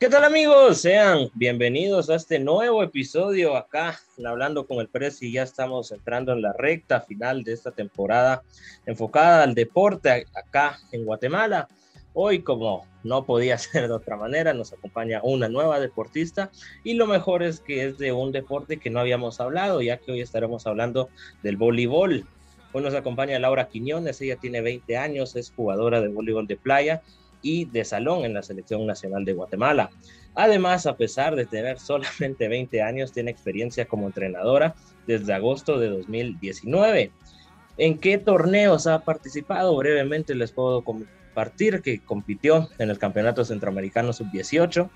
¿Qué tal amigos? Sean bienvenidos a este nuevo episodio acá Hablando con el y Ya estamos entrando en la recta final de esta temporada enfocada al deporte acá en Guatemala. Hoy, como no podía ser de otra manera, nos acompaña una nueva deportista y lo mejor es que es de un deporte que no habíamos hablado, ya que hoy estaremos hablando del voleibol. Hoy nos acompaña Laura Quiñones, ella tiene 20 años, es jugadora de voleibol de playa y de salón en la Selección Nacional de Guatemala. Además, a pesar de tener solamente 20 años, tiene experiencia como entrenadora desde agosto de 2019. ¿En qué torneos ha participado? Brevemente les puedo compartir que compitió en el Campeonato Centroamericano Sub-18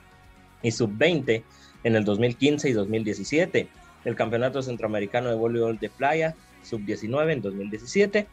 y Sub-20 en el 2015 y 2017, el Campeonato Centroamericano de Voleibol de Playa Sub-19 en 2017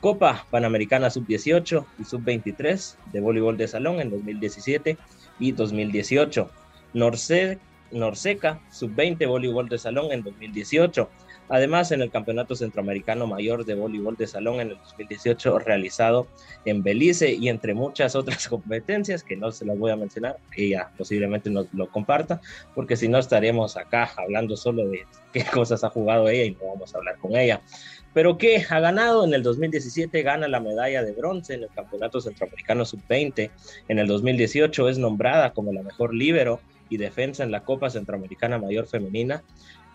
Copa Panamericana Sub-18 y Sub-23 de voleibol de salón en 2017 y 2018. Norse, Norseca Sub-20 voleibol de salón en 2018. Además, en el Campeonato Centroamericano Mayor de Voleibol de Salón en el 2018 realizado en Belice y entre muchas otras competencias que no se las voy a mencionar, ella posiblemente nos lo comparta, porque si no estaremos acá hablando solo de qué cosas ha jugado ella y no vamos a hablar con ella. Pero que ha ganado. En el 2017, gana la medalla de bronce en el Campeonato Centroamericano Sub-20, en el 2018 es nombrada como la mejor líbero y defensa en la Copa Centroamericana Mayor Femenina,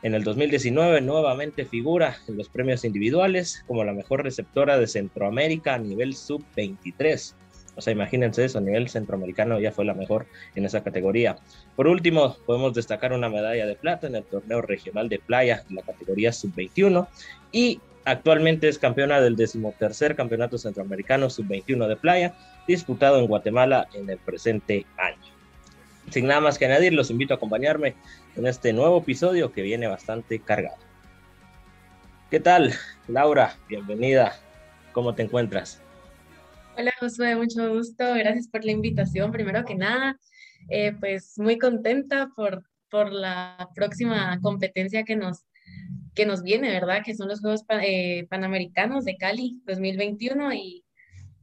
en el 2019 nuevamente figura en los premios individuales como la mejor receptora de Centroamérica a nivel Sub-23. O sea, imagínense eso, a nivel centroamericano ya fue la mejor en esa categoría. Por último, podemos destacar una medalla de plata en el torneo regional de playa en la categoría sub-21 y Actualmente es campeona del decimotercer Campeonato Centroamericano Sub-21 de Playa, disputado en Guatemala en el presente año. Sin nada más que añadir, los invito a acompañarme en este nuevo episodio que viene bastante cargado. ¿Qué tal, Laura? Bienvenida. ¿Cómo te encuentras? Hola, Josué, mucho gusto. Gracias por la invitación. Primero que nada, eh, pues muy contenta por, por la próxima competencia que nos que nos viene, ¿verdad? Que son los Juegos eh, Panamericanos de Cali 2021 y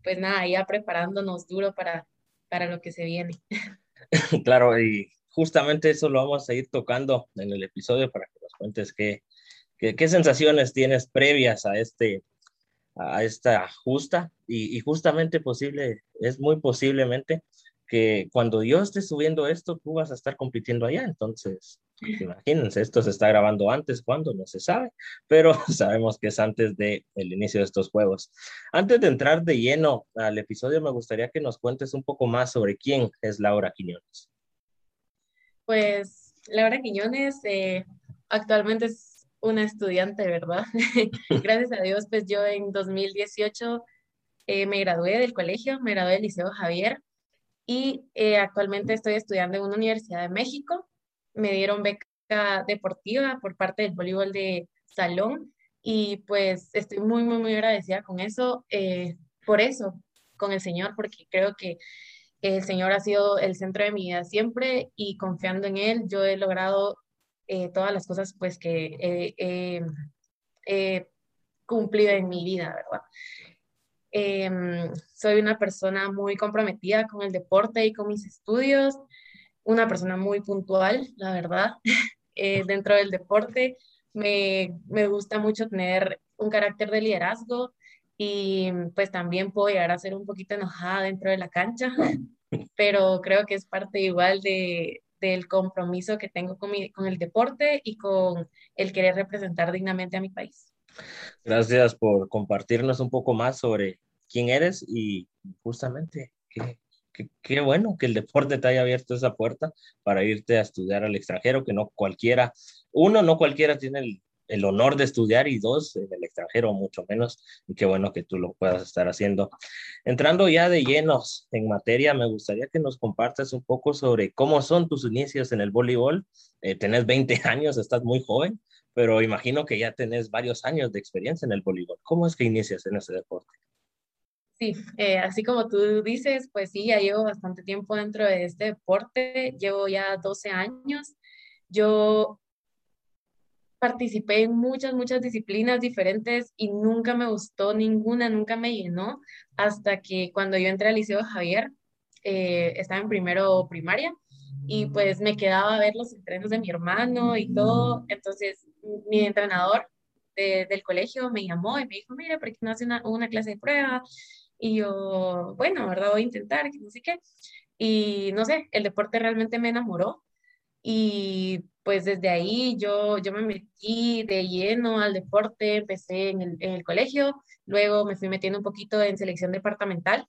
pues nada, ya preparándonos duro para, para lo que se viene. Claro, y justamente eso lo vamos a ir tocando en el episodio para que nos cuentes qué, qué, sensaciones tienes previas a este a esta justa y, y justamente posible, es muy posiblemente que cuando yo esté subiendo esto, tú vas a estar compitiendo allá. Entonces, imagínense, esto se está grabando antes, cuando no se sabe, pero sabemos que es antes del el inicio de estos juegos. Antes de entrar de lleno al episodio, me gustaría que nos cuentes un poco más sobre quién es Laura Quiñones. Pues Laura Quiñones eh, actualmente es una estudiante, ¿verdad? Gracias a Dios, pues yo en 2018 eh, me gradué del colegio, me gradué del Liceo Javier y eh, actualmente estoy estudiando en una universidad de México. Me dieron beca deportiva por parte del voleibol de salón y pues estoy muy, muy, muy agradecida con eso, eh, por eso, con el Señor, porque creo que el Señor ha sido el centro de mi vida siempre y confiando en Él, yo he logrado eh, todas las cosas pues que he cumplido en mi vida, ¿verdad? Em, soy una persona muy comprometida con el deporte y con mis estudios, una persona muy puntual, la verdad, eh, dentro del deporte. Me, me gusta mucho tener un carácter de liderazgo y pues también puedo llegar a ser un poquito enojada dentro de la cancha, pero creo que es parte igual de, del compromiso que tengo con, mi, con el deporte y con el querer representar dignamente a mi país. Gracias por compartirnos un poco más sobre quién eres y justamente qué, qué, bueno que el deporte te haya abierto esa puerta para irte a estudiar al extranjero, que no cualquiera, uno, no cualquiera tiene el, el honor de estudiar y dos, en el extranjero mucho menos, y qué bueno que tú lo puedas estar haciendo. Entrando ya de llenos en materia, me gustaría que nos compartas un poco sobre cómo son tus inicios en el voleibol. Eh, tenés 20 años, estás muy joven, pero imagino que ya tenés varios años de experiencia en el voleibol. ¿Cómo es que inicias en ese deporte? Sí, eh, así como tú dices, pues sí, ya llevo bastante tiempo dentro de este deporte, llevo ya 12 años. Yo participé en muchas, muchas disciplinas diferentes y nunca me gustó ninguna, nunca me llenó, hasta que cuando yo entré al Liceo Javier, eh, estaba en primero primaria y pues me quedaba a ver los entrenos de mi hermano y todo. Entonces mi entrenador del colegio me llamó y me dijo, mira, ¿por qué no hace una, una clase de prueba? Y yo, bueno, ¿verdad? Voy a intentar, que no sé qué. Y no sé, el deporte realmente me enamoró y pues desde ahí yo, yo me metí de lleno al deporte, empecé en el, en el colegio, luego me fui metiendo un poquito en selección departamental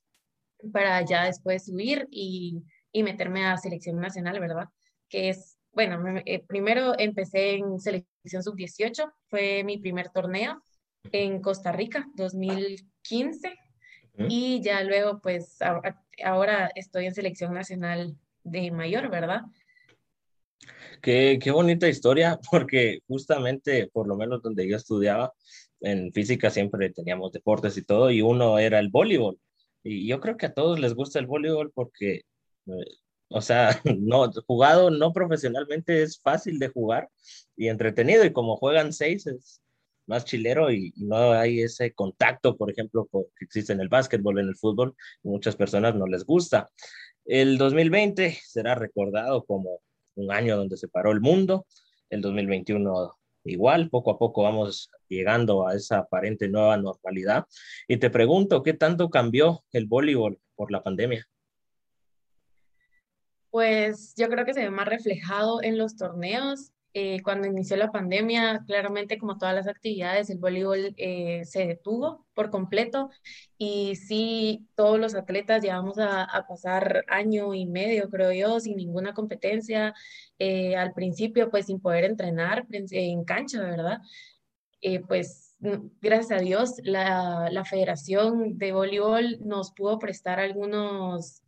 para ya después subir y, y meterme a selección nacional, ¿verdad? Que es, bueno, eh, primero empecé en selección sub-18, fue mi primer torneo en Costa Rica, 2015, y ya luego pues ahora estoy en selección nacional de mayor, ¿verdad? Qué, qué, bonita historia, porque justamente, por lo menos donde yo estudiaba, en física siempre teníamos deportes y todo, y uno era el voleibol. Y yo creo que a todos les gusta el voleibol porque, eh, o sea, no, jugado no profesionalmente es fácil de jugar y entretenido, y como juegan seis es más chilero y, no hay ese contacto, por ejemplo, que existe en el básquetbol, en el fútbol, muchas personas no les gusta. El 2020 será recordado como un año donde se paró el mundo, el 2021 igual, poco a poco vamos llegando a esa aparente nueva normalidad. Y te pregunto, ¿qué tanto cambió el voleibol por la pandemia? Pues yo creo que se ve más reflejado en los torneos eh, cuando inició la pandemia, claramente como todas las actividades, el voleibol eh, se detuvo por completo y sí, todos los atletas llevamos a, pasar año y medio, creo yo, sin ninguna competencia, eh, al principio pues sin poder entrenar en cancha, ¿verdad? pues gracias a Dios la, la Federación de Voleibol nos pudo prestar algunos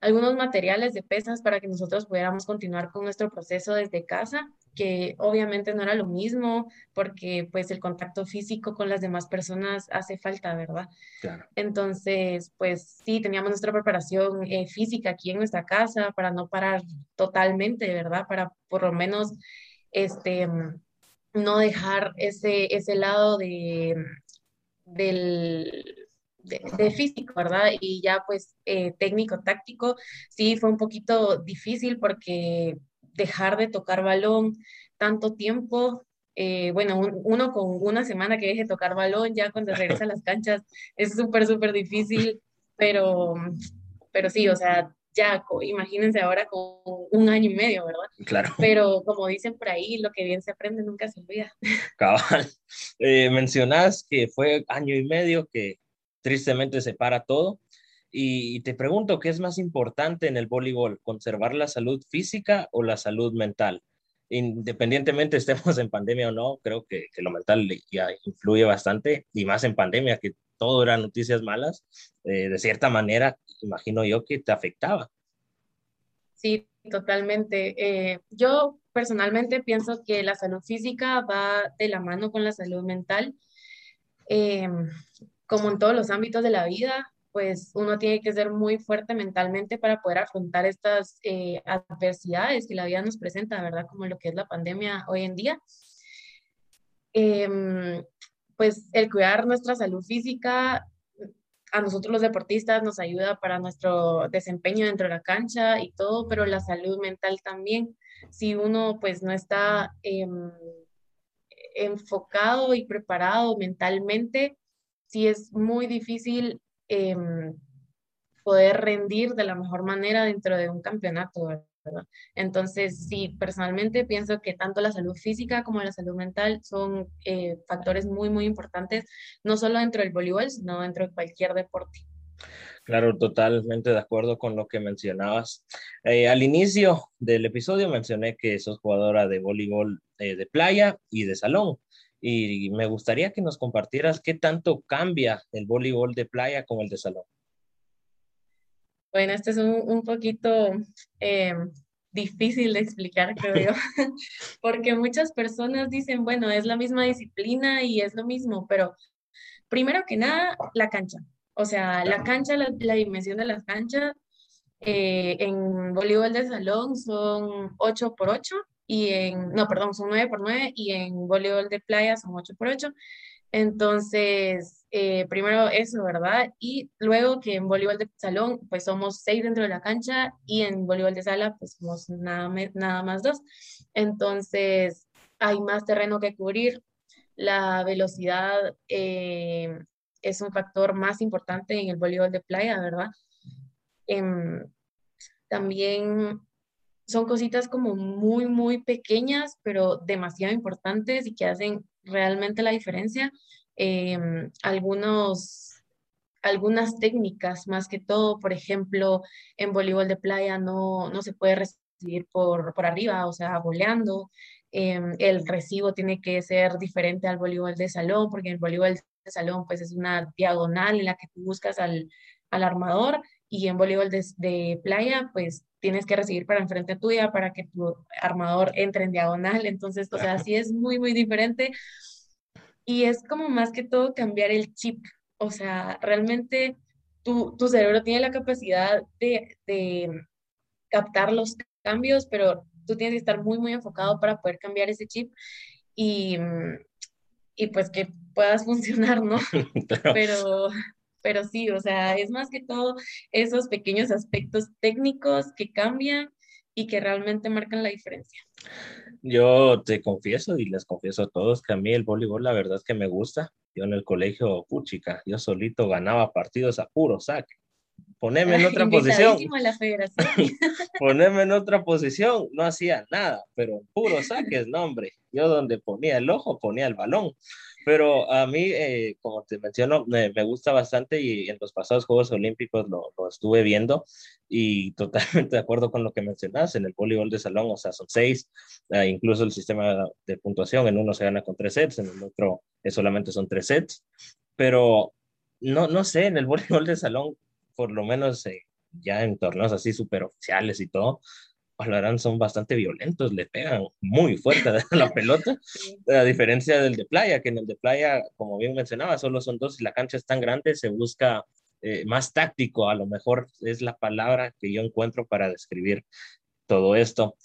algunos materiales de pesas para que nosotros pudiéramos continuar con nuestro proceso desde casa, que obviamente no era lo mismo porque pues el contacto físico con las demás personas hace falta, ¿verdad? Claro. Entonces, pues sí, teníamos nuestra preparación eh, física aquí en nuestra casa para no parar totalmente, ¿verdad? Para por lo menos, este, no dejar ese, ese lado de, del de, físico, ¿verdad? Y ya pues eh, técnico, táctico, sí fue un poquito difícil porque dejar de tocar balón tanto tiempo, eh, bueno, uno con una semana que deje de tocar balón, ya cuando regresa a las canchas es súper, súper difícil, pero, pero sí, o sea, ya imagínense ahora con un año y medio, ¿verdad? Claro. Pero como dicen por ahí, lo que bien se aprende nunca se olvida. Cabal. Eh, mencionas que fue año y medio que tristemente se para todo. Y te pregunto, ¿qué es más importante en el voleibol? ¿Conservar la salud física o la salud mental? Independientemente estemos en pandemia o no, creo que, lo mental ya influye bastante y más en pandemia, que todo eran noticias malas, eh, de cierta manera, imagino yo que te afectaba. Sí, totalmente. Eh, yo personalmente pienso que la salud física va de la mano con la salud mental. Eh, como en todos los ámbitos de la vida, pues uno tiene que ser muy fuerte mentalmente para poder afrontar estas eh, adversidades que la vida nos presenta, ¿verdad? Como lo que es la pandemia hoy en día. Em, pues el cuidar nuestra salud física a nosotros los deportistas nos ayuda para nuestro desempeño dentro de la cancha y todo, pero la salud mental también. Si uno pues no está em, enfocado y preparado mentalmente, sí es muy difícil em, poder rendir de la mejor manera dentro de un campeonato, ¿verdad? Entonces, sí, personalmente pienso que tanto la salud física como la salud mental son eh, factores muy, muy importantes, no solo dentro del voleibol, sino dentro de cualquier deporte. Claro, totalmente de acuerdo con lo que mencionabas. Eh, al inicio del episodio mencioné que sos jugadora de voleibol eh, de playa y de salón y me gustaría que nos compartieras qué tanto cambia el voleibol de playa con el de salón. Bueno, este es un, un poquito eh, difícil de explicar, creo yo, porque muchas personas dicen, bueno, es la misma disciplina y es lo mismo, pero primero que nada, la cancha. O sea, la cancha, la, la dimensión de las canchas eh, en voleibol de salón son 8 por 8 y en, no, perdón, son 9 por 9 y en voleibol de playa son 8 por 8. Entonces, eh, primero eso, ¿verdad? Y luego que en voleibol de salón, pues somos seis dentro de la cancha y en voleibol de sala, pues somos nada, nada más dos. Entonces, hay más terreno que cubrir. La velocidad eh, es un factor más importante en el voleibol de playa, ¿verdad? Em, también son cositas como muy, muy pequeñas, pero demasiado importantes y que hacen realmente la diferencia. Em, algunos, algunas técnicas, más que todo, por ejemplo, en voleibol de playa no, no se puede recibir por, por arriba, o sea, voleando. Em, el recibo tiene que ser diferente al voleibol de salón, porque el voleibol de salón pues es una diagonal en la que tú buscas al, al armador y en voleibol de, playa pues tienes que recibir para enfrente tuya para que tu armador entre en diagonal. Entonces, o sea, sí es muy, muy diferente. Y es como más que todo cambiar el chip. O sea, realmente tu, tu cerebro tiene la capacidad de, de captar los cambios, pero tú tienes que estar muy, muy enfocado para poder cambiar ese chip y, y pues que puedas funcionar, ¿no? Pero, pero sí, o sea, es más que todo esos pequeños aspectos técnicos que cambian y que realmente marcan la diferencia. Yo te confieso y les confieso a todos que a mí el voleibol la verdad es que me gusta. Yo en el colegio, puchica, yo solito ganaba partidos a puro saque. Poneme en otra posición. Poneme en otra posición, no hacía nada, pero puro saques, no hombre. Yo donde ponía el ojo, ponía el balón. Pero a mí, eh, como te menciono, me, me, gusta bastante y en los pasados Juegos Olímpicos lo, lo, estuve viendo y totalmente de acuerdo con lo que mencionas en el voleibol de salón, o sea, son seis, eh, incluso el sistema de puntuación, en uno se gana con tres sets, en el otro solamente son tres sets, pero no, no sé, en el voleibol de salón, por lo menos eh, ya en torneos así súper oficiales y todo, Valorant son bastante violentos, le pegan muy fuerte a la pelota, a diferencia del de playa, que en el de playa, como bien mencionaba, solo son dos y la cancha es tan grande, se busca eh, más táctico, a lo mejor es la palabra que yo encuentro para describir todo esto.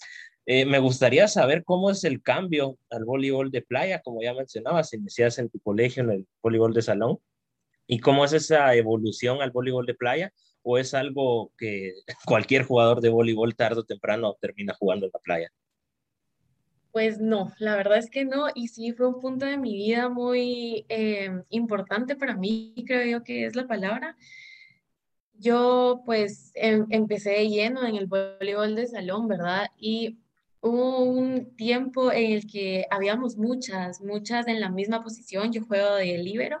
Eh, me gustaría saber cómo es el cambio al voleibol de playa, como ya mencionabas, inicias en tu colegio en el voleibol de salón, y cómo es esa evolución al voleibol de playa o es algo que cualquier jugador de voleibol tarde o temprano termina jugando en la playa? Pues no, la verdad es que no, y sí fue un punto de mi vida muy eh, importante para mí, creo yo que es la palabra. Yo pues em, empecé lleno en el voleibol de salón, ¿verdad? Y hubo un tiempo en el que habíamos muchas, muchas en la misma posición, yo juego de libero,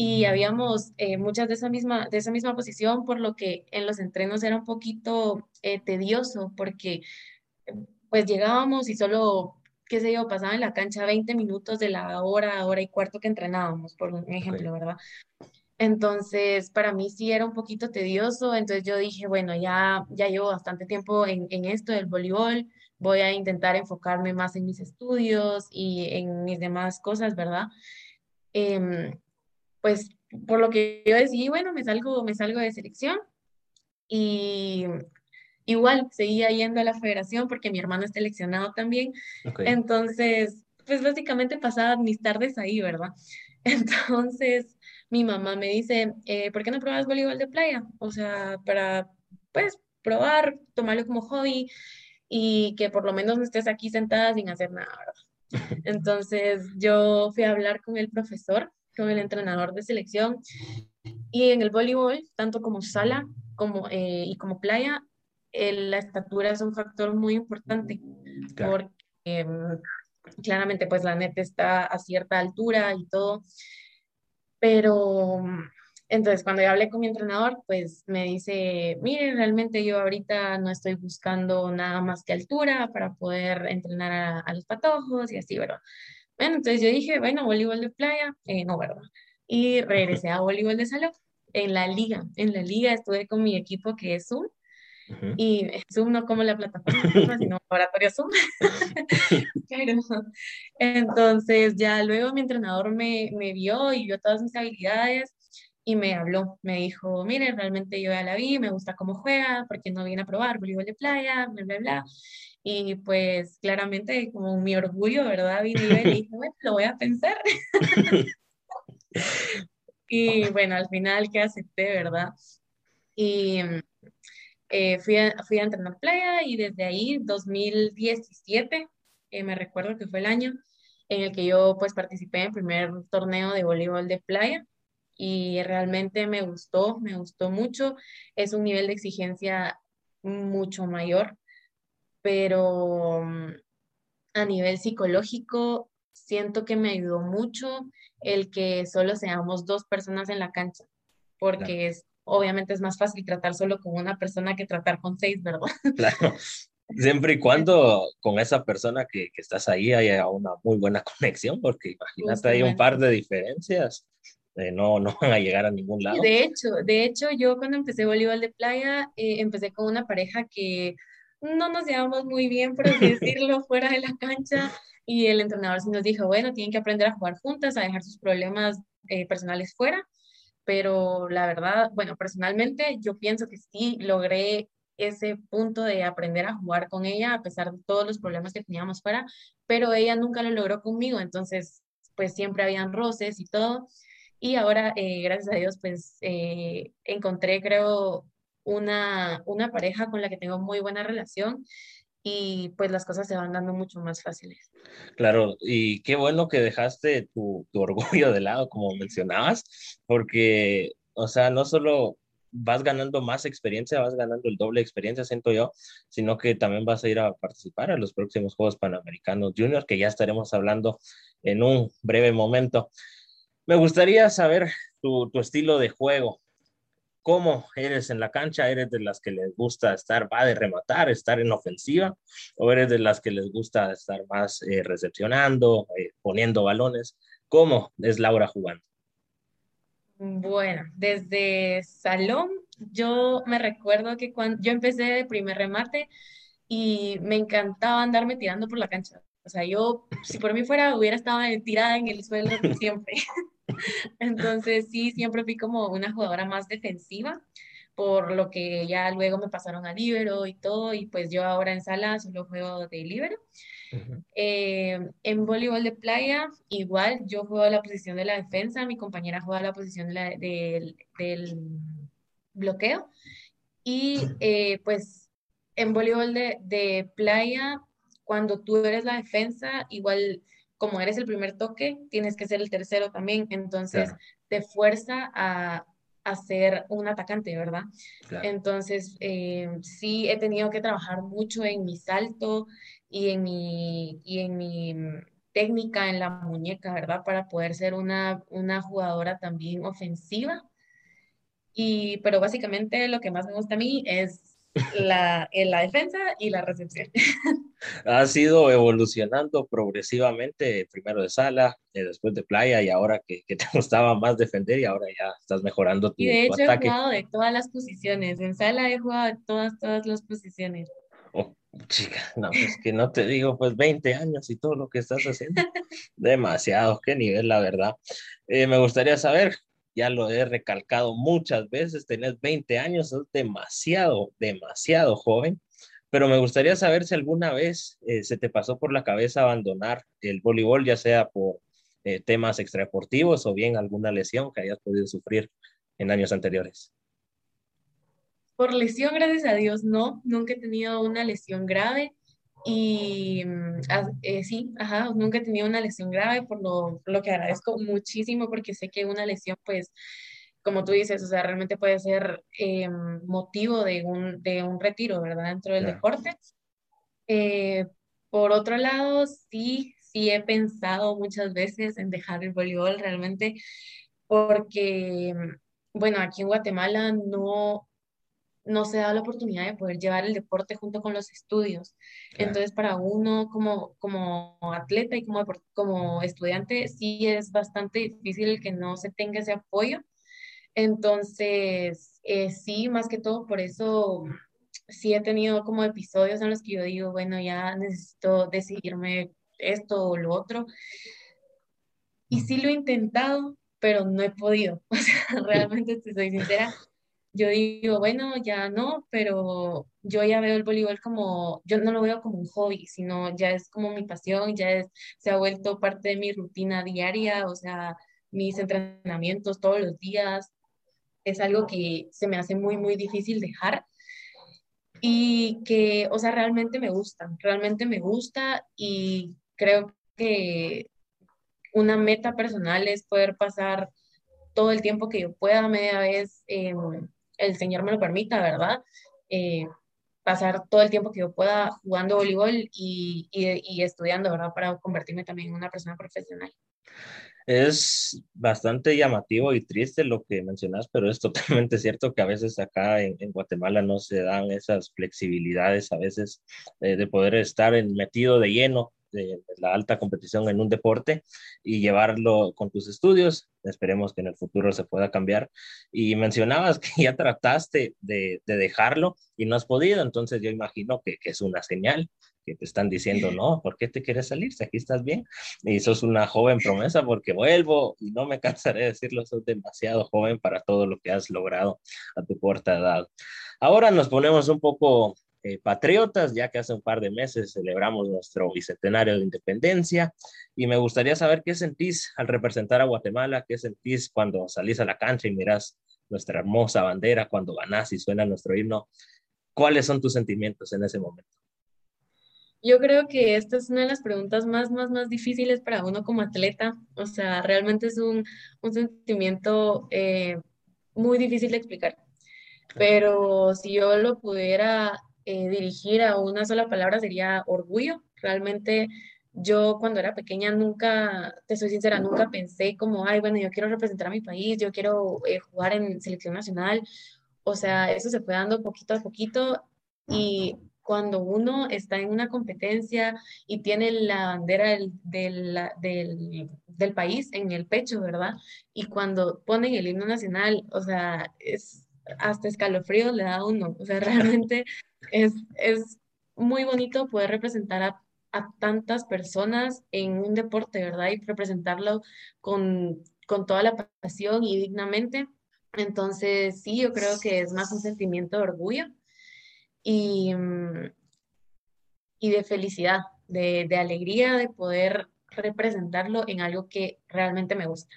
y habíamos eh, muchas de esa, misma, de esa misma posición, por lo que en los entrenos era un poquito eh, tedioso, porque pues llegábamos y solo, qué sé yo, pasaba en la cancha 20 minutos de la hora, hora y cuarto que entrenábamos, por un ejemplo, ¿verdad? Entonces, para mí sí era un poquito tedioso, entonces yo dije, bueno, ya, ya llevo bastante tiempo en, en esto del voleibol, voy a intentar enfocarme más en mis estudios y en mis demás cosas, ¿verdad? Eh, pues por lo que yo decidí, bueno, me salgo, me salgo de selección y igual seguía yendo a la federación porque mi hermano es seleccionado también. Entonces, pues básicamente pasaba mis tardes ahí, ¿verdad? Entonces, mi mamá me dice, eh, ¿por qué no pruebas voleibol de playa? O sea, para, pues, probar, tomarlo como hobby y que por lo menos no estés aquí sentada sin hacer nada, ¿verdad? Entonces, yo fui a hablar con el profesor con el entrenador de selección. Y en el voleibol, tanto como sala como, eh, y como playa, la estatura es un factor muy importante porque em, claramente pues la neta está a cierta altura y todo. Pero entonces cuando yo hablé con mi entrenador, pues me dice, mire, realmente yo ahorita no estoy buscando nada más que altura para poder entrenar a, a los patojos y así, ¿verdad? Bueno, entonces yo dije, bueno, voleibol de playa, eh, no, ¿verdad? Y regresé a voleibol de salón en la liga. En la liga estuve con mi equipo que es Zoom. Y Zoom no como la plataforma, sino laboratorio Zoom. entonces ya luego mi entrenador me, me vio y vio todas mis habilidades y me habló, me dijo, mire, realmente yo ya la vi, me gusta cómo juega, porque no viene a probar voleibol de playa, bla, bla, bla. Y pues claramente como mi orgullo, ¿verdad? Vine y dije, bueno, lo voy a pensar. y bueno, al final que acepté, ¿verdad? Y eh, fui, a, fui a entrenar playa y desde ahí, 2017, eh, me recuerdo que fue el año en el que yo pues participé en el primer torneo de voleibol de playa y realmente me gustó, me gustó mucho. Es un nivel de exigencia mucho mayor, pero mm, a nivel psicológico siento que me ayudó mucho el que solo seamos dos personas en la cancha, porque es, obviamente es más fácil tratar solo con una persona que tratar con seis, ¿verdad? Claro. Siempre y cuando con esa persona que, que estás ahí haya una muy buena conexión, porque imagínate, hay un par de diferencias, eh, no, no van a llegar a ningún lado. De hecho, de hecho, yo cuando empecé voleibol de playa, eh, empecé con una pareja que no nos llevamos muy bien, por así decirlo, fuera de la cancha. Y el entrenador sí nos dijo, bueno, tienen que aprender a jugar juntas, a dejar sus problemas eh, personales fuera. Pero la verdad, bueno, personalmente yo pienso que sí logré ese punto de aprender a jugar con ella a pesar de todos los problemas que teníamos fuera, pero ella nunca lo logró conmigo, entonces pues siempre habían roces y todo. Y ahora, eh, gracias a Dios, pues eh, encontré, creo, una, una pareja con la que tengo muy buena relación y pues las cosas se van dando mucho más fáciles. Claro, y qué bueno que dejaste tu, orgullo de lado, como mencionabas, porque, o sea, no solo vas ganando más experiencia, vas ganando el doble de experiencia, siento yo, sino que también vas a ir a participar a los próximos Juegos Panamericanos Junior, que ya estaremos hablando en un breve momento. Me gustaría saber tu, estilo de juego, cómo eres en la cancha, eres de las que les gusta estar, va de rematar, estar en ofensiva, o eres de las que les gusta estar más eh, recepcionando, eh, poniendo balones. ¿Cómo es Laura jugando? Bueno, desde salón, yo me recuerdo que cuando yo empecé de primer remate y me encantaba andarme tirando por la cancha. O sea, yo, si por mí fuera, hubiera estado tirada en el suelo siempre. Entonces, sí, siempre fui como una jugadora más defensiva, por lo que ya luego me pasaron a libero y todo, y pues yo ahora en sala solo juego de libero. Eh, en voleibol de playa, igual yo juego la posición de la defensa, mi compañera juega la posición del, bloqueo. Y eh, pues en voleibol de, de playa, cuando tú eres la defensa, igual como eres el primer toque, tienes que ser el tercero también, entonces te fuerza a, a, ser un atacante, ¿verdad? Entonces, eh, sí he tenido que trabajar mucho en mi salto y en mi, y en mi técnica en la muñeca, ¿verdad? Para poder ser una, una jugadora también ofensiva. Y, pero básicamente lo que más me gusta a mí es la, en la defensa y la recepción. Ha ido evolucionando progresivamente, primero de sala, eh, después de playa y ahora que, que, te gustaba más defender y ahora ya estás mejorando tu, y de hecho he jugado de todas las posiciones, en sala he jugado de todas, todas las posiciones. Oh, chica, no, pues que no te digo, pues 20 años y todo lo que estás haciendo. Demasiado, qué nivel, la verdad. Eh, me gustaría saber, ya lo he recalcado muchas veces, tenés 20 años, es demasiado, demasiado joven, pero me gustaría saber si alguna vez eh, se te pasó por la cabeza abandonar el voleibol, ya sea por eh, temas extradeportivos o bien alguna lesión que hayas podido sufrir en años anteriores. Por lesión, gracias a Dios, no, nunca he tenido una lesión grave. Y mm, eh, sí, ajá, nunca he tenido una lesión grave, por lo, lo que agradezco muchísimo porque sé que una lesión, pues, como tú dices, o sea, realmente puede ser eh, motivo de un, de un retiro, ¿verdad? Dentro del deporte. Eh, por otro lado, sí, sí he pensado muchas veces en dejar el voleibol realmente porque, bueno, aquí en Guatemala no, no se da la oportunidad de poder llevar el deporte junto con los estudios. Entonces, para uno como, como atleta y como, como estudiante, sí es bastante difícil el que no se tenga ese apoyo. Entonces, eh, sí, más que todo, por eso sí he tenido como episodios en los que yo digo, bueno, ya necesito decidirme esto o lo otro. Y sí lo he intentado, pero no he podido. O sea, realmente, te soy sincera, yo digo, bueno, ya no, pero yo ya veo el voleibol como, yo no lo veo como un hobby, sino ya es como mi pasión, ya es, se ha vuelto parte de mi rutina diaria, o sea, mis entrenamientos todos los días. Es algo que se me hace muy, muy difícil dejar y que, o sea, realmente me gusta, realmente me gusta y creo que una meta personal es poder pasar todo el tiempo que yo pueda, media vez eh, el Señor me lo permita, ¿verdad? Eh, pasar todo el tiempo que yo pueda jugando voleibol y, y, y, estudiando, ¿verdad? Para convertirme también en una persona profesional. Es bastante llamativo y triste lo que mencionas, pero es totalmente cierto que a veces acá en, en Guatemala no se dan esas flexibilidades, a veces eh, de poder estar en, metido de lleno de, la alta competición en un deporte y llevarlo con tus estudios. Esperemos que en el futuro se pueda cambiar. Y mencionabas que ya trataste de, de dejarlo y no has podido, entonces yo imagino que, que, es una señal que te están diciendo, no, ¿por qué te quieres salir? Si aquí estás bien y sos una joven promesa porque vuelvo y no me cansaré de decirlo, sos demasiado joven para todo lo que has logrado a tu corta edad. Ahora nos ponemos un poco eh, patriotas, ya que hace un par de meses celebramos nuestro bicentenario de independencia y me gustaría saber qué sentís al representar a Guatemala, qué sentís cuando salís a la cancha y mirás nuestra hermosa bandera, cuando ganás y suena nuestro himno. ¿Cuáles son tus sentimientos en ese momento? Yo creo que esta es una de las preguntas más, más, más difíciles para uno como atleta. O sea, realmente es un, un sentimiento eh, muy difícil de explicar. Pero si yo lo pudiera eh, dirigir a una sola palabra sería orgullo. Realmente yo cuando era pequeña nunca, te soy sincera, nunca pensé como, ay, bueno, yo quiero representar a mi país, yo quiero eh, jugar en selección nacional. O sea, eso se fue dando poquito a poquito y cuando uno está en una competencia y tiene la bandera del, del, del, del, país en el pecho, ¿verdad? Y cuando ponen el himno nacional, o sea, es hasta escalofrío le da a uno. O sea, realmente es, es muy bonito poder representar a, a, tantas personas en un deporte, ¿verdad? Y representarlo con, con toda la pasión y dignamente. Entonces, sí, yo creo que es más un sentimiento de orgullo y, mm, y de felicidad, de, de alegría de poder representarlo en algo que realmente me gusta.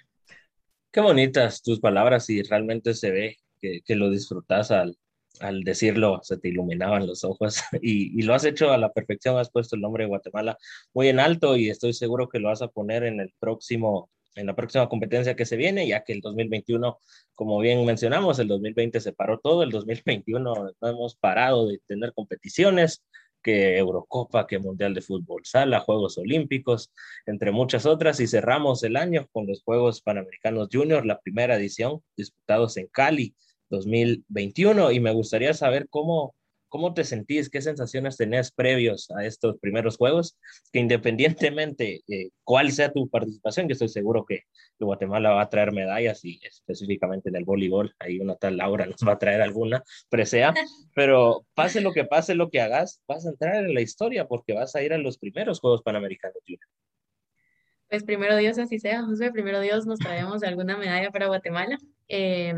Qué bonitas tus palabras y realmente se ve que, que lo disfrutas al, al decirlo se te iluminaban los ojos y, lo has hecho a la perfección, has puesto el nombre de Guatemala muy en alto y estoy seguro que lo vas a poner en el próximo en la próxima competencia que se viene, ya que el 2021, como bien mencionamos, el 2020 se paró todo, el 2021 no hemos parado de tener competiciones, que Eurocopa, que Mundial de Fútbol Sala, Juegos Olímpicos, entre muchas otras, y cerramos el año con los Juegos Panamericanos Junior, la primera edición, disputados en Cali, 2021 y me gustaría saber cómo, cómo te sentís, qué sensaciones tenés previos a estos primeros juegos, que independientemente eh, cuál sea tu participación, yo estoy seguro que Guatemala va a traer medallas y específicamente en el voleibol, ahí una tal Laura nos va a traer alguna presea, pero pase lo que pase, lo que hagas, vas a entrar en la historia porque vas a ir a los primeros Juegos Panamericanos. Pues primero Dios, así sea, José, primero Dios nos traemos alguna medalla para Guatemala. Eh,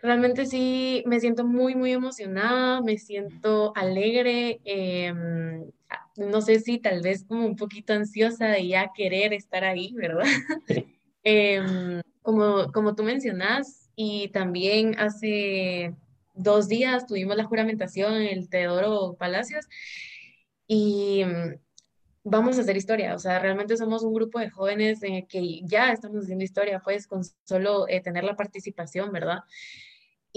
Realmente sí me siento muy, muy emocionada, me siento alegre, em, no sé si tal vez como un poquito ansiosa de ya querer estar ahí, ¿verdad? Em, como, como tú mencionas, y también hace dos días tuvimos la juramentación en el Teodoro Palacios y em, vamos a hacer historia, o sea, realmente somos un grupo de jóvenes que ya estamos haciendo historia, pues con solo eh, tener la participación, ¿verdad?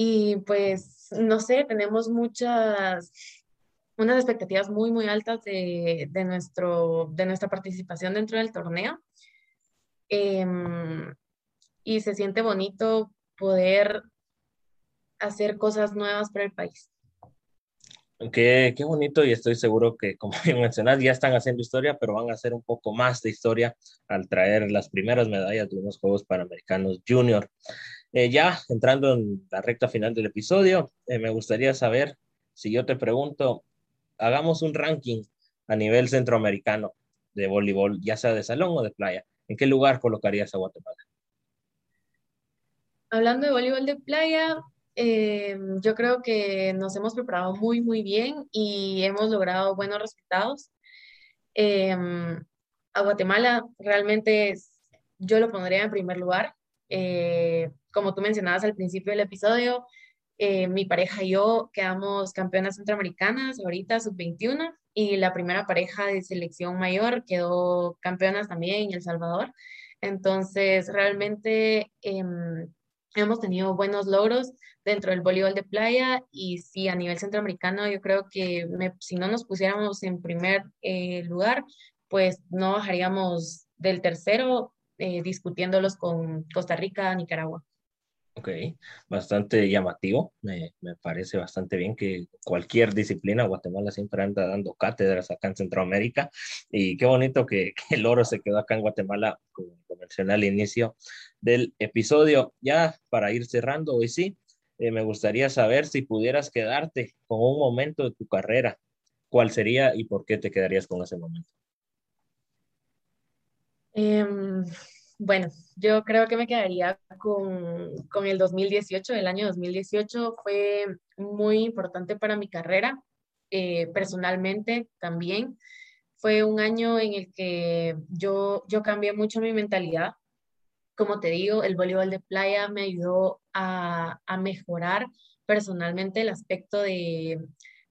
Y pues, no sé, tenemos muchas, unas expectativas muy, muy altas de, de nuestro, de nuestra participación dentro del torneo. Em, y se siente bonito poder hacer cosas nuevas para el país. Qué, qué, bonito y estoy seguro que, como mencionas, ya están haciendo historia, pero van a hacer un poco más de historia al traer las primeras medallas de unos Juegos Panamericanos Junior. Eh, ya entrando en la recta final del episodio, eh, me gustaría saber si yo te pregunto, hagamos un ranking a nivel centroamericano de voleibol, ya sea de salón o de playa. ¿En qué lugar colocarías a Guatemala? Hablando de voleibol de playa, eh, yo creo que nos hemos preparado muy, muy bien y hemos logrado buenos resultados. a Guatemala realmente yo lo pondría en primer lugar. Eh, como tú mencionabas al principio del episodio, eh, mi pareja y yo quedamos campeonas centroamericanas ahorita, sub-21, y la primera pareja de selección mayor quedó campeonas también en El Salvador. Entonces, realmente em, hemos tenido buenos logros dentro del voleibol de playa y sí, a nivel centroamericano, yo creo que si no nos pusiéramos en primer eh, lugar, pues no bajaríamos del tercero eh, discutiéndolos con Costa Rica, Nicaragua. Ok, bastante llamativo. Me, parece bastante bien que cualquier disciplina, Guatemala siempre anda dando cátedras acá en Centroamérica. Y qué bonito que, el oro se quedó acá en Guatemala, como mencioné al inicio del episodio. Ya para ir cerrando, hoy sí, eh, me gustaría saber si pudieras quedarte con un momento de tu carrera, ¿cuál sería y por qué te quedarías con ese momento? Em, bueno, yo creo que me quedaría con, con, el 2018. El año 2018 fue muy importante para mi carrera, eh, personalmente también. Fue un año en el que yo, yo cambié mucho mi mentalidad. Como te digo, el voleibol de playa me ayudó a, a mejorar personalmente el aspecto de,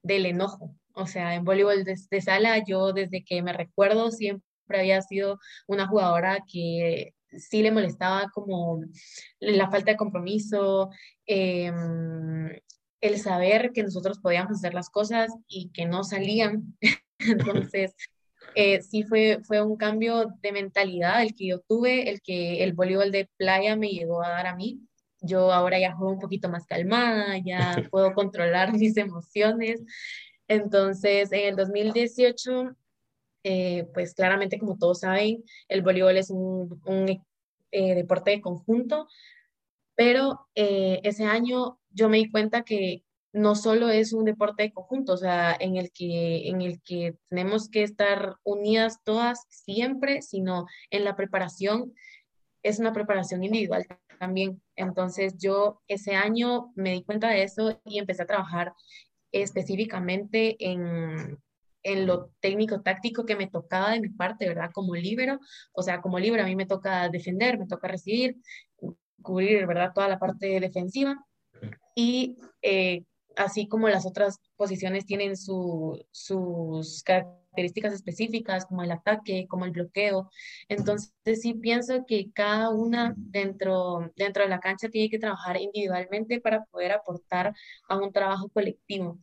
del enojo. O sea, en voleibol de, de sala, yo desde que me recuerdo siempre había sido una jugadora que sí le molestaba como la falta de compromiso, em, el saber que nosotros podíamos hacer las cosas y que no salían. Entonces, eh, sí fue, fue un cambio de mentalidad el que yo tuve, el que el voleibol de playa me llegó a dar a mí. Yo ahora ya juego un poquito más calmada, ya puedo controlar mis emociones. Entonces, en el 2018 eh, pues claramente, como todos saben, el voleibol es un, eh, deporte de conjunto, pero eh, ese año yo me di cuenta que no solo es un deporte de conjunto, o sea, en el que, en el que tenemos que estar unidas todas siempre, sino en la preparación es una preparación individual también. Entonces yo ese año me di cuenta de eso y empecé a trabajar específicamente en, en lo técnico táctico que me tocaba de mi parte, ¿verdad? Como líbero, o sea, como líbero a mí me toca defender, me toca recibir, cubrir, ¿verdad? Toda la parte defensiva y eh, así como las otras posiciones tienen sus características específicas, como el ataque, como el bloqueo. Entonces, sí pienso que cada una dentro, dentro de la cancha tiene que trabajar individualmente para poder aportar a un trabajo colectivo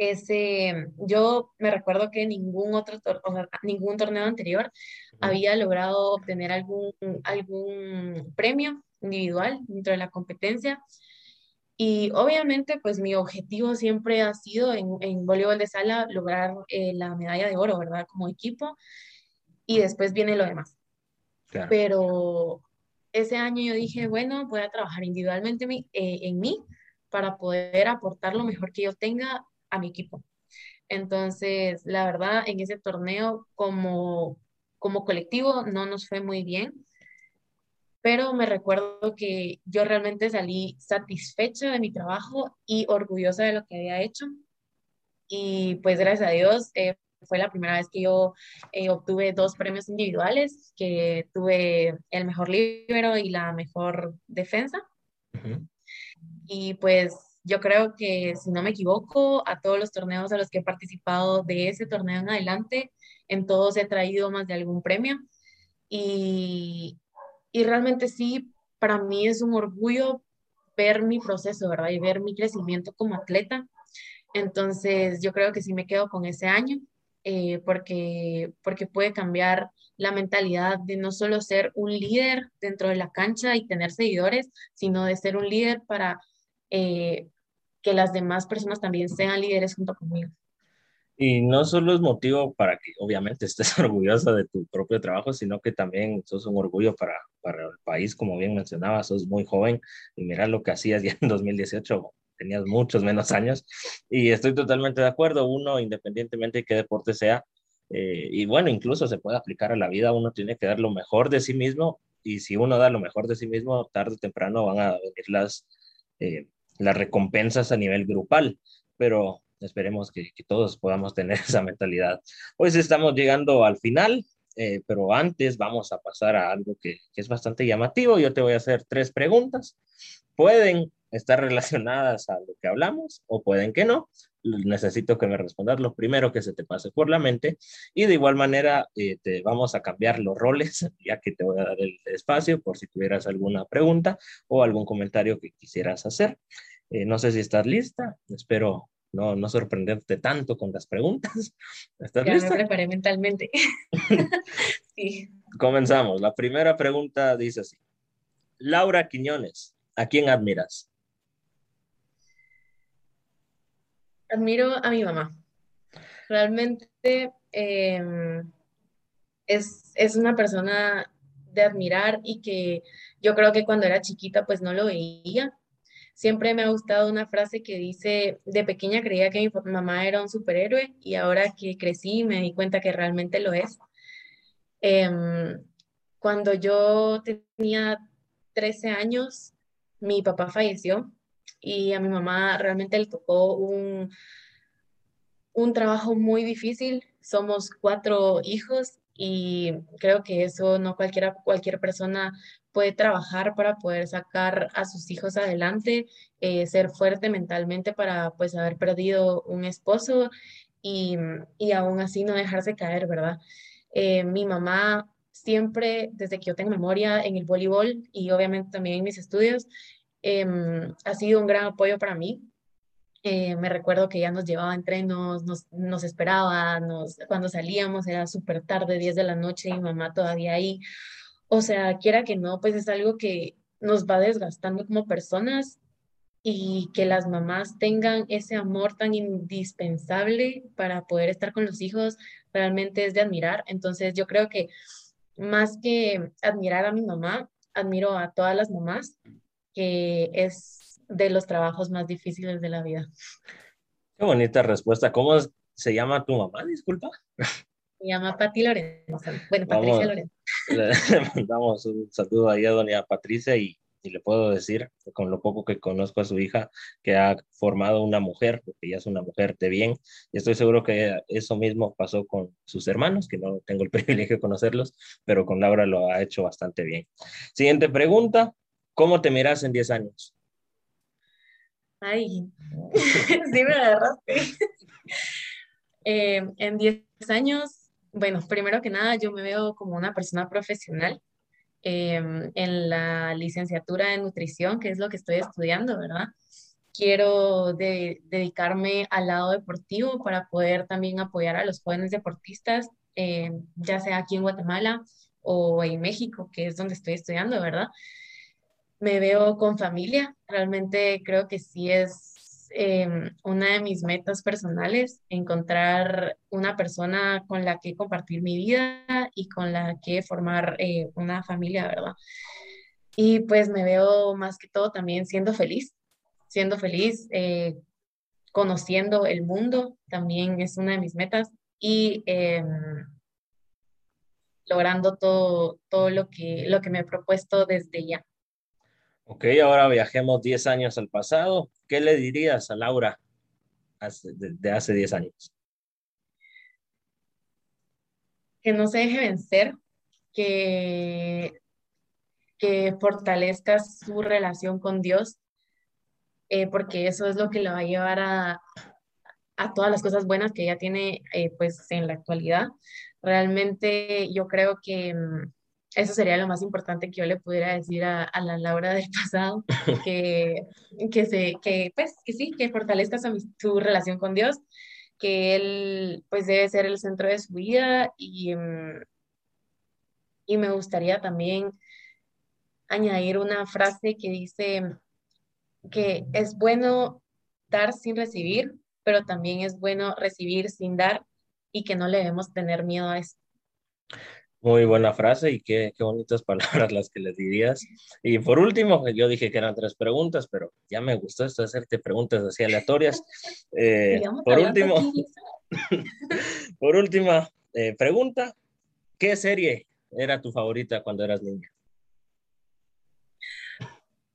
ese, yo me recuerdo que ningún otro, ningún torneo anterior había logrado obtener algún, algún premio individual dentro de la competencia. Y obviamente, pues mi objetivo siempre ha sido en, en voleibol de sala lograr eh, la medalla de oro, ¿verdad? Como equipo. Y después viene lo demás. Pero ese año yo dije, bueno, voy a trabajar individualmente eh, en mí para poder aportar lo mejor que yo tenga a mi equipo. Entonces, la verdad, en ese torneo como, como colectivo no nos fue muy bien, pero me recuerdo que yo realmente salí satisfecha de mi trabajo y orgullosa de lo que había hecho. Y pues gracias a Dios eh, fue la primera vez que yo eh, obtuve dos premios individuales, que tuve el mejor libro y la mejor defensa. Y pues yo creo que, si no me equivoco, a todos los torneos a los que he participado de ese torneo en adelante, en todos he traído más de algún premio. Y, y realmente sí, para mí es un orgullo ver mi proceso, ¿verdad? Y ver mi crecimiento como atleta. Entonces, yo creo que sí me quedo con ese año, eh, porque, porque puede cambiar la mentalidad de no solo ser un líder dentro de la cancha y tener seguidores, sino de ser un líder para eh, que las demás personas también sean líderes junto conmigo. Y no solo es motivo para que obviamente estés orgullosa de tu propio trabajo, sino que también sos un orgullo para, para el país, como bien mencionabas, sos muy joven y mira lo que hacías ya en 2018, tenías muchos menos años y estoy totalmente de acuerdo, uno independientemente de qué deporte sea, eh, y bueno, incluso se puede aplicar a la vida, uno tiene que dar lo mejor de sí mismo y si uno da lo mejor de sí mismo, tarde o temprano van a venir las, eh, las recompensas a nivel grupal, pero esperemos que, todos podamos tener esa mentalidad. Pues estamos llegando al final. eh, pero antes vamos a pasar a algo que, que, es bastante llamativo. Yo te voy a hacer tres preguntas. Pueden estar relacionadas a lo que hablamos o pueden que no. Necesito que me respondas lo primero que se te pase por la mente y de igual manera eh, te vamos a cambiar los roles ya que te voy a dar el espacio por si tuvieras alguna pregunta o algún comentario que quisieras hacer. Eh, no sé si estás lista, espero no, no sorprenderte tanto con las preguntas. ¿Estás ya lista? me preparé mentalmente. sí. Comenzamos. La primera pregunta dice así. Laura Quiñones, ¿a quién admiras? Admiro a mi mamá. Realmente em, es, es una persona de admirar y que yo creo que cuando era chiquita pues no lo veía. Siempre me ha gustado una frase que dice, de pequeña creía que mi mamá era un superhéroe y ahora que crecí me di cuenta que realmente lo es. Em, cuando yo tenía 13 años, mi papá falleció y a mi mamá realmente le tocó un, un trabajo muy difícil. Somos cuatro hijos y creo que eso no cualquiera, cualquier persona puede trabajar para poder sacar a sus hijos adelante, eh, ser fuerte mentalmente para pues haber perdido un esposo y, y aún así no dejarse caer, ¿verdad? Eh, mi mamá siempre, desde que yo tengo memoria en el voleibol y obviamente también en mis estudios, Em, ha sido un gran apoyo para mí. Eh, me recuerdo que ya nos llevaba entrenos, nos, nos esperaba, cuando salíamos era súper tarde, 10 de la noche, y mamá todavía ahí. O sea, quiera que no, pues es algo que nos va desgastando como personas y que las mamás tengan ese amor tan indispensable para poder estar con los hijos, realmente es de admirar. Entonces yo creo que más que admirar a mi mamá, admiro a todas las mamás que es de los trabajos más difíciles de la vida. Qué bonita respuesta. ¿Cómo se llama tu mamá? Disculpa. Se llama Pati Lorenzo. Bueno, Patricia Lorenzo. Le mandamos un saludo ahí a doña Patricia y, y, le puedo decir, con lo poco que conozco a su hija, que ha formado una mujer, porque ella es una mujer de bien, y estoy seguro que eso mismo pasó con sus hermanos, que no tengo el privilegio de conocerlos, pero con Laura lo ha hecho bastante bien. Siguiente pregunta, ¿Cómo te miras en 10 años? Ay, sí me agarraste. Eh, en 10 años, bueno, primero que nada, yo me veo como una persona profesional em, en la licenciatura de nutrición, que es lo que estoy estudiando, ¿verdad? Quiero dedicarme al lado deportivo para poder también apoyar a los jóvenes deportistas, em, ya sea aquí en Guatemala o en México, que es donde estoy estudiando, ¿verdad? Me veo con familia. Realmente creo que sí es em, una de mis metas personales, encontrar una persona con la que compartir mi vida y con la que formar eh, una familia, ¿verdad? Y pues me veo más que todo también siendo feliz, siendo feliz, eh, conociendo el mundo, también es una de mis metas y em, logrando todo, todo lo, que, lo que me he propuesto desde ya. Ok, ahora viajemos 10 años al pasado. ¿Qué le dirías a Laura de, hace 10 años? Que no se deje vencer, que, que fortalezca su relación con Dios, eh, porque eso es lo que le va a llevar a, a todas las cosas buenas que ella tiene eh, pues en la actualidad. Realmente yo creo que mm, eso sería lo más importante que yo le pudiera decir a, a la Laura del pasado, que, que, se, que, pues, que sí, que fortalezca su, relación con Dios, que Él pues debe ser el centro de su vida y, mm, y me gustaría también añadir una frase que dice que es bueno dar sin recibir, pero también es bueno recibir sin dar y que no le debemos tener miedo a eso. Muy buena frase y qué, qué, bonitas palabras las que les dirías. Y por último, yo dije que eran tres preguntas, pero ya me gustó esto de hacerte preguntas así aleatorias. Eh, por, último, por última eh, pregunta, ¿qué serie era tu favorita cuando eras niña?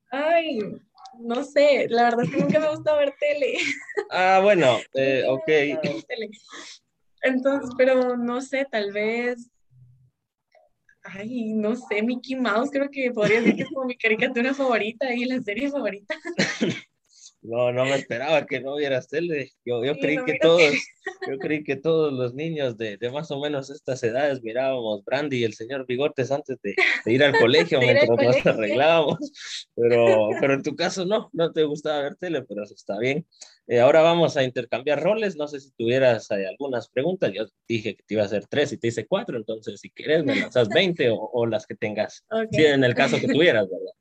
Ay, no sé, la verdad es que nunca me gusta ver tele. Ah, bueno, eh, ok. Entonces, pero no sé, tal vez ay, no sé, Mickey Mouse creo que podría decir que es como mi caricatura favorita y la serie favorita. No, no me esperaba que no vieras tele. Yo, yo creí que todos, yo creí que todos los niños de, de, más o menos estas edades mirábamos Brandy y el señor Bigotes antes de, ir al colegio mientras nos arreglábamos. Pero, pero en tu caso no, no te gustaba ver tele, pero eso está bien. Eh, ahora vamos a intercambiar roles. No sé si tuvieras eh, algunas preguntas. Yo dije que te iba a hacer tres y te hice cuatro, entonces si quieres me lanzas 20 o, o, las que tengas. Sí, en el caso que tuvieras, ¿verdad?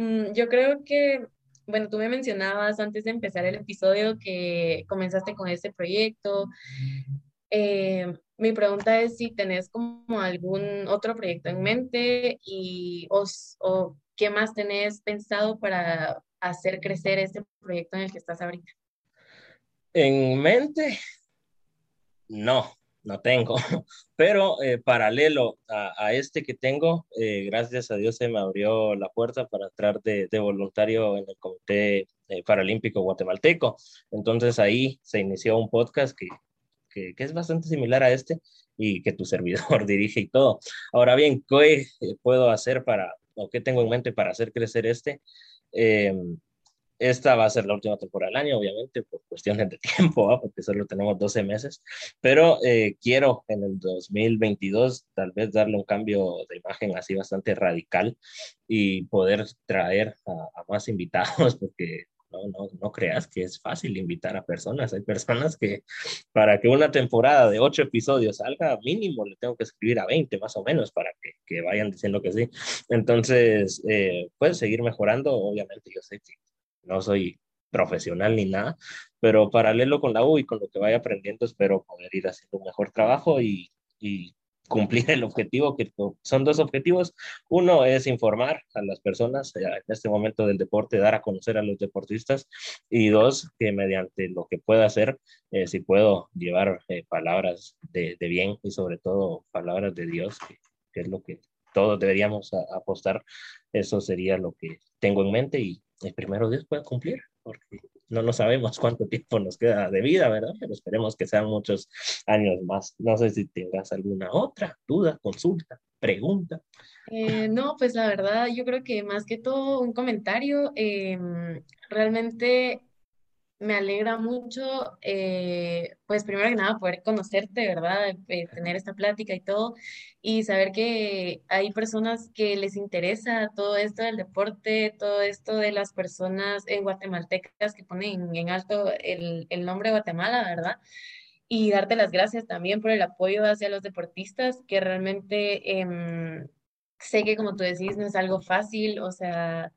Mm, yo creo que bueno, tú me mencionabas antes de empezar el episodio que comenzaste con este proyecto. Eh, mi pregunta es si tenés como algún otro proyecto en mente y o, qué más tenés pensado para hacer crecer este proyecto en el que estás ahorita. En mente, no no tengo, pero eh, paralelo a, este que tengo, eh, gracias a Dios se me abrió la puerta para entrar de, voluntario en el Comité eh, Paralímpico Guatemalteco. Entonces ahí se inició un podcast que, que, que, es bastante similar a este y que tu servidor dirige y todo. Ahora bien, ¿qué puedo hacer para, o qué tengo en mente para hacer crecer este? Esta va a ser la última temporada del año, obviamente, por cuestiones de tiempo, porque solo tenemos 12 meses, pero eh, quiero en el 2022 tal vez darle un cambio de imagen así bastante radical y poder traer a, más invitados, porque no, no, no, creas que es fácil invitar a personas. Hay personas que para que una temporada de ocho episodios salga, mínimo le tengo que escribir a 20 más o menos para que, vayan diciendo que sí. Entonces, eh, seguir mejorando. Obviamente, yo sé que no soy profesional ni nada, pero paralelo con la U y con lo que vaya aprendiendo, espero poder ir haciendo un mejor trabajo y, y cumplir el objetivo, que son dos objetivos. Uno es informar a las personas eh, en este momento del deporte, dar a conocer a los deportistas. Y dos, que mediante lo que pueda hacer, eh, si puedo llevar eh, palabras de, de, bien y sobre todo palabras de Dios, que, es lo que todos deberíamos apostar, eso sería lo que tengo en mente y el primero Dios pueda cumplir, porque no lo sabemos cuánto tiempo nos queda de vida, ¿verdad? Pero esperemos que sean muchos años más. No sé si tengas alguna otra duda, consulta, pregunta. Eh, no, pues la verdad, yo creo que más que todo un comentario. Em, realmente me alegra mucho, eh, pues primero que nada, poder conocerte, ¿verdad? Eh, tener esta plática y todo, y saber que hay personas que les interesa todo esto del deporte, todo esto de las personas en guatemaltecas que ponen en alto el, el nombre de Guatemala, ¿verdad? Y darte las gracias también por el apoyo hacia los deportistas, que realmente em, sé que como tú decís, no es algo fácil, o sea,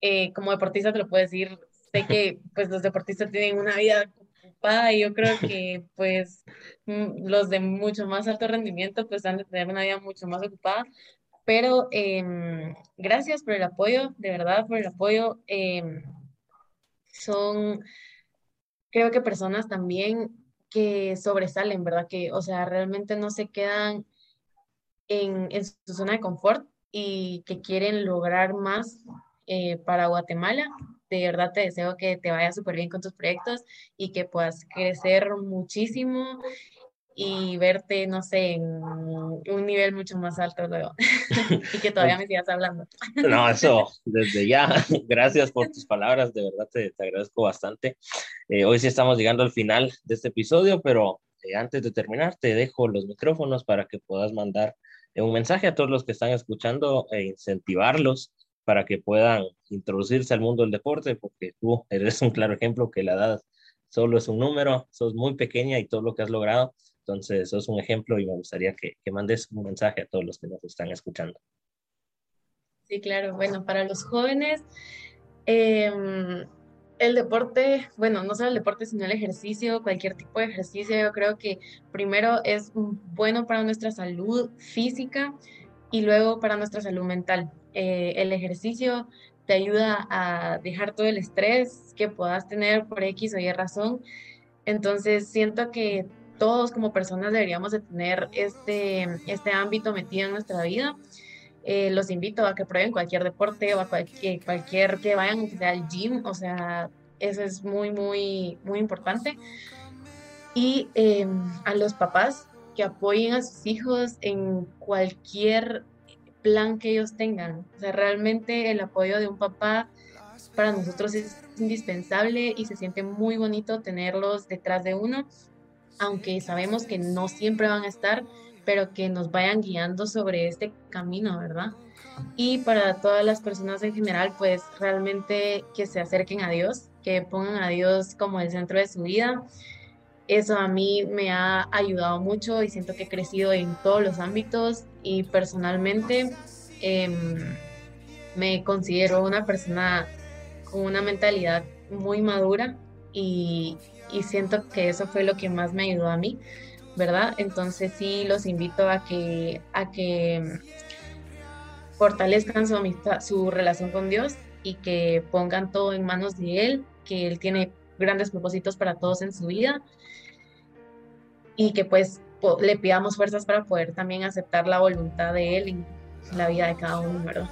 eh, como deportista te lo puedo decir sé que pues los deportistas tienen una vida ocupada y yo creo que pues mm, los de mucho más alto rendimiento pues han de tener una vida mucho más ocupada. Pero em, gracias por el apoyo, de verdad por el apoyo. Em, son, creo que personas también que sobresalen, ¿verdad? Que, o sea, realmente no se quedan en, en su zona de confort y que quieren lograr más eh, para Guatemala de verdad te deseo que te vaya súper bien con tus proyectos y que puedas crecer muchísimo y verte, no sé, en un nivel mucho más alto luego y que todavía me sigas hablando. No, eso, desde ya, gracias por tus palabras, de verdad te, agradezco bastante. Eh, hoy sí estamos llegando al final de este episodio, pero eh, antes de terminar te dejo los micrófonos para que puedas mandar un mensaje a todos los que están escuchando e incentivarlos para que puedan introducirse al mundo del deporte, porque tú eres un claro ejemplo que la edad solo es un número, sos muy pequeña y todo lo que has logrado, entonces sos un ejemplo y me gustaría que, que mandes un mensaje a todos los que nos están escuchando. Sí, claro, bueno, para los jóvenes, em, el deporte, bueno, no solo el deporte, sino el ejercicio, cualquier tipo de ejercicio, yo creo que primero es bueno para nuestra salud física y luego para nuestra salud mental. Eh, el ejercicio te ayuda a dejar todo el estrés que puedas tener por X o Y razón. Entonces siento que todos como personas deberíamos de tener este, este ámbito metido en nuestra vida. Eh, los invito a que prueben cualquier deporte o a cualquier, cualquier que vayan al gym, o sea, eso es muy, muy, muy importante. Y em, a los papás, que apoyen a sus hijos en cualquier plan que ellos tengan. O sea, realmente el apoyo de un papá para nosotros es indispensable y se siente muy bonito tenerlos detrás de uno, aunque sabemos que no siempre van a estar, pero que nos vayan guiando sobre este camino, ¿verdad? Y para todas las personas en general, pues realmente que se acerquen a Dios, que pongan a Dios como el centro de su vida. Eso a mí me ha ayudado mucho y siento que he crecido en todos los ámbitos y personalmente em, me considero una persona con una mentalidad muy madura y, siento que eso fue lo que más me ayudó a mí, ¿verdad? Entonces sí los invito a que, a que fortalezcan su, su relación con Dios y que pongan todo en manos de Él, que Él tiene grandes propósitos para todos en su vida y que pues le pidamos fuerzas para poder también aceptar la voluntad de Él en la vida de cada uno, ¿verdad?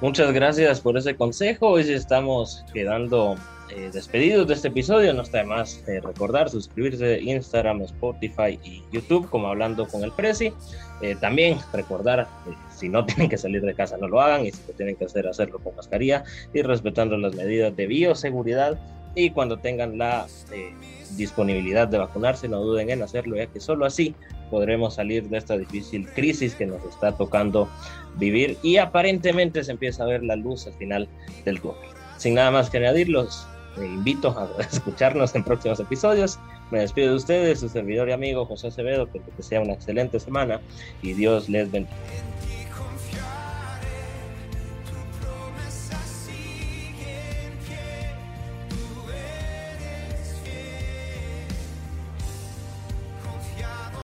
Muchas gracias por ese consejo. Hoy estamos quedando eh, despedidos de este episodio. No está de más eh, recordar suscribirse a Instagram, Spotify y YouTube como hablando con el Prezi. Eh, también recordar, si no tienen que salir de casa no lo hagan y si lo tienen que hacer, hacerlo con mascarilla y respetando las medidas de bioseguridad. Y cuando tengan la disponibilidad de vacunarse, no duden en hacerlo, ya que solo así podremos salir de esta difícil crisis que nos está tocando vivir y aparentemente se empieza a ver la luz al final del túnel. Sin nada más que añadir, los invito a escucharnos en próximos episodios. Me despido de ustedes, su servidor y amigo José Acevedo, que, que sea una excelente semana y Dios les bendiga.